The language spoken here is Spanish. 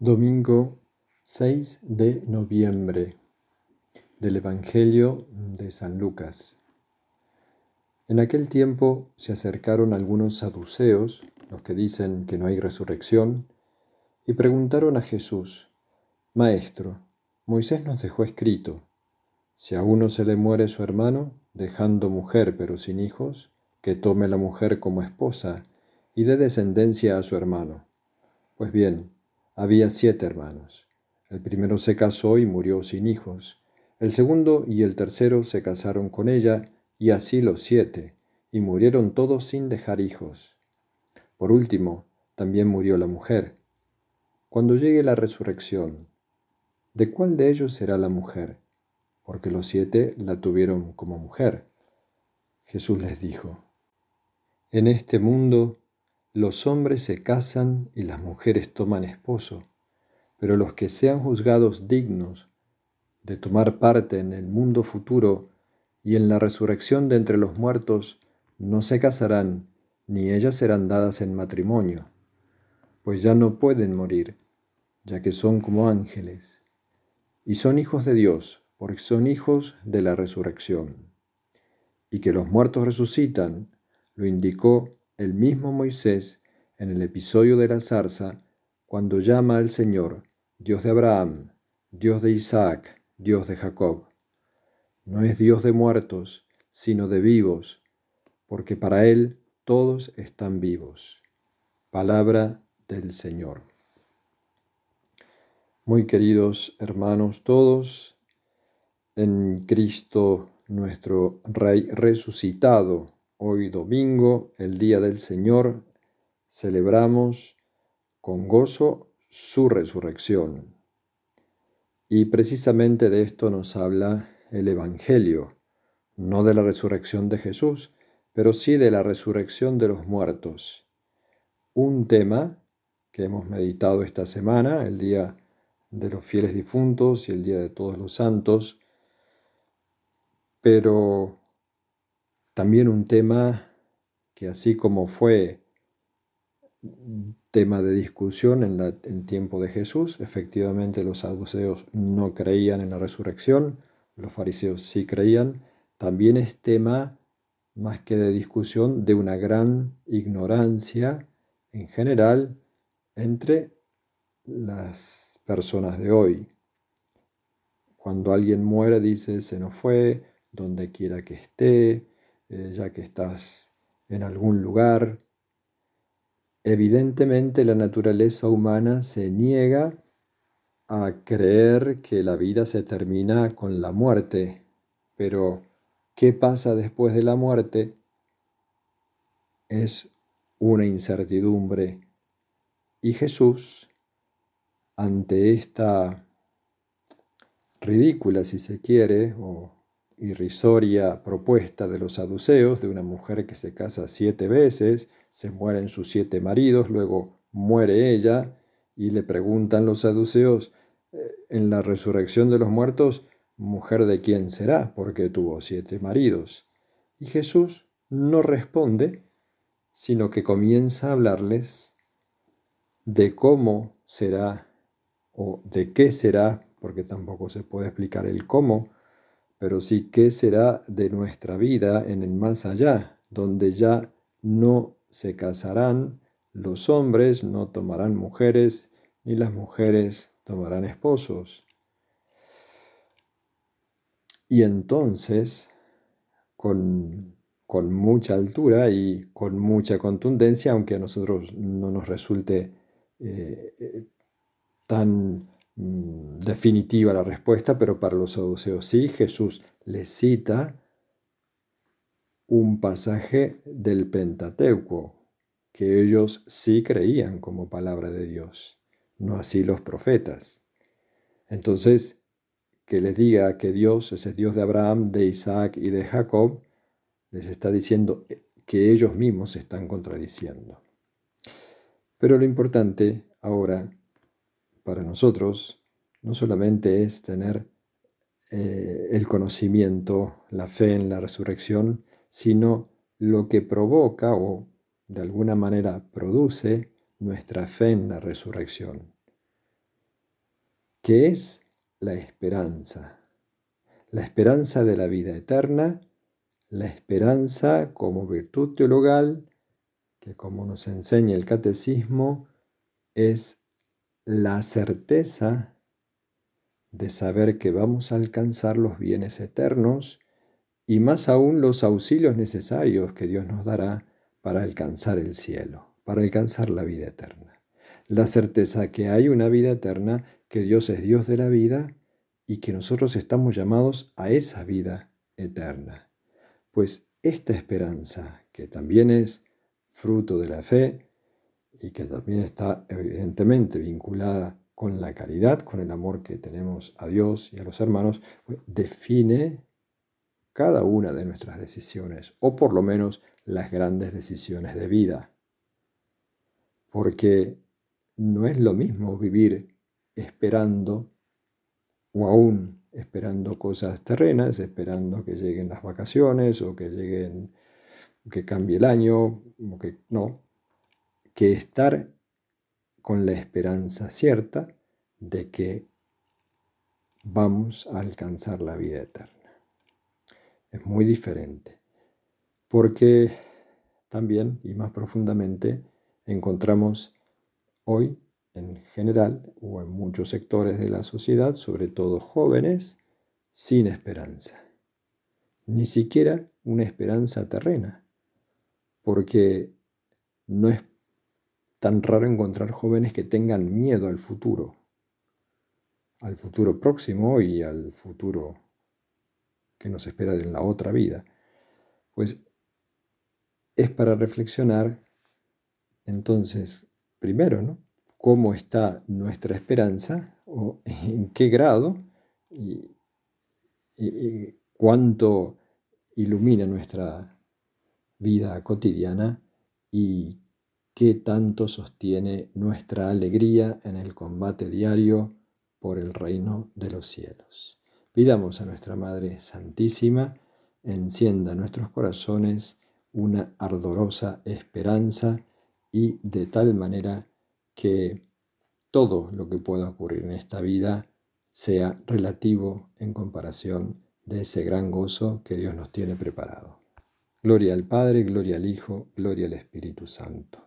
Domingo 6 de noviembre del Evangelio de San Lucas. En aquel tiempo se acercaron algunos saduceos, los que dicen que no hay resurrección, y preguntaron a Jesús, Maestro, Moisés nos dejó escrito, si a uno se le muere su hermano, dejando mujer pero sin hijos, que tome la mujer como esposa y dé descendencia a su hermano. Pues bien, había siete hermanos. El primero se casó y murió sin hijos. El segundo y el tercero se casaron con ella, y así los siete, y murieron todos sin dejar hijos. Por último, también murió la mujer. Cuando llegue la resurrección, ¿de cuál de ellos será la mujer? Porque los siete la tuvieron como mujer. Jesús les dijo, En este mundo los hombres se casan y las mujeres toman esposo, pero los que sean juzgados dignos de tomar parte en el mundo futuro y en la resurrección de entre los muertos, no se casarán, ni ellas serán dadas en matrimonio, pues ya no pueden morir, ya que son como ángeles, y son hijos de Dios, porque son hijos de la resurrección. Y que los muertos resucitan, lo indicó el mismo Moisés en el episodio de la zarza, cuando llama al Señor, Dios de Abraham, Dios de Isaac, Dios de Jacob. No es Dios de muertos, sino de vivos, porque para Él todos están vivos. Palabra del Señor. Muy queridos hermanos todos, en Cristo nuestro Rey resucitado, Hoy domingo, el día del Señor, celebramos con gozo su resurrección. Y precisamente de esto nos habla el Evangelio, no de la resurrección de Jesús, pero sí de la resurrección de los muertos. Un tema que hemos meditado esta semana, el día de los fieles difuntos y el día de todos los santos, pero también un tema que así como fue tema de discusión en, el tiempo de Jesús, efectivamente los saduceos no creían en la resurrección, los fariseos sí creían, también es tema más que de discusión de una gran ignorancia en general entre las personas de hoy. Cuando alguien muere dice se nos fue, donde quiera que esté, eh, ya que estás en algún lugar. Evidentemente la naturaleza humana se niega a creer que la vida se termina con la muerte, pero ¿qué pasa después de la muerte? Es una incertidumbre. Y Jesús, ante esta ridícula, si se quiere, o irrisoria propuesta de los saduceos de una mujer que se casa siete veces, se mueren sus siete maridos, luego muere ella y le preguntan los saduceos eh, en la resurrección de los muertos, mujer de quién será, porque tuvo siete maridos. Y Jesús no responde, sino que comienza a hablarles de cómo será o de qué será, porque tampoco se puede explicar el cómo, pero sí qué será de nuestra vida en el más allá, donde ya no se casarán los hombres, no tomarán mujeres, ni las mujeres tomarán esposos. Y entonces, con, mucha altura y con mucha contundencia, aunque a nosotros no nos resulte eh, eh, tan definitiva la respuesta, pero para los saduceos sí, Jesús les cita un pasaje del Pentateuco, que ellos sí creían como palabra de Dios, no así los profetas. Entonces, que les diga que Dios es el Dios de Abraham, de Isaac y de Jacob, les está diciendo que ellos mismos se están contradiciendo. Pero lo importante ahora para nosotros no solamente es tener eh, el conocimiento, la fe en la resurrección, sino lo que provoca o de alguna manera produce nuestra fe en la resurrección. que es la esperanza, la esperanza de la vida eterna, la esperanza como virtud teologal, que como nos enseña el catecismo, es la certeza de saber que vamos a alcanzar los bienes eternos y más aún los auxilios necesarios que Dios nos dará para alcanzar el cielo, para alcanzar la vida eterna. La certeza que hay una vida eterna, que Dios es Dios de la vida y que nosotros estamos llamados a esa vida eterna. Pues esta esperanza, que también es fruto de la fe y que también está evidentemente vinculada con la caridad, con el amor que tenemos a Dios y a los hermanos, pues, define cada una de nuestras decisiones, o por lo menos las grandes decisiones de vida. Porque no es lo mismo vivir esperando o aún esperando cosas terrenas, esperando que lleguen las vacaciones o que lleguen que cambie el año, o que no, que estar con la esperanza cierta de que vamos a alcanzar la vida eterna. Es muy diferente, porque también y más profundamente encontramos hoy en general o en muchos sectores de la sociedad, sobre todo jóvenes, sin esperanza. Ni siquiera una esperanza terrena, porque no es tan raro encontrar jóvenes que tengan miedo al futuro, al futuro próximo y al futuro que nos espera en la otra vida. Pues es para reflexionar entonces, primero, ¿no? ¿Cómo está nuestra esperanza o en qué grado y, y cuánto ilumina nuestra vida cotidiana y qué tanto sostiene nuestra alegría en el combate diario por el reino de los cielos. Pidamos a nuestra Madre Santísima, encienda en nuestros corazones una ardorosa esperanza y de tal manera que todo lo que pueda ocurrir en esta vida sea relativo en comparación de ese gran gozo que Dios nos tiene preparado. Gloria al Padre, gloria al Hijo, gloria al Espíritu Santo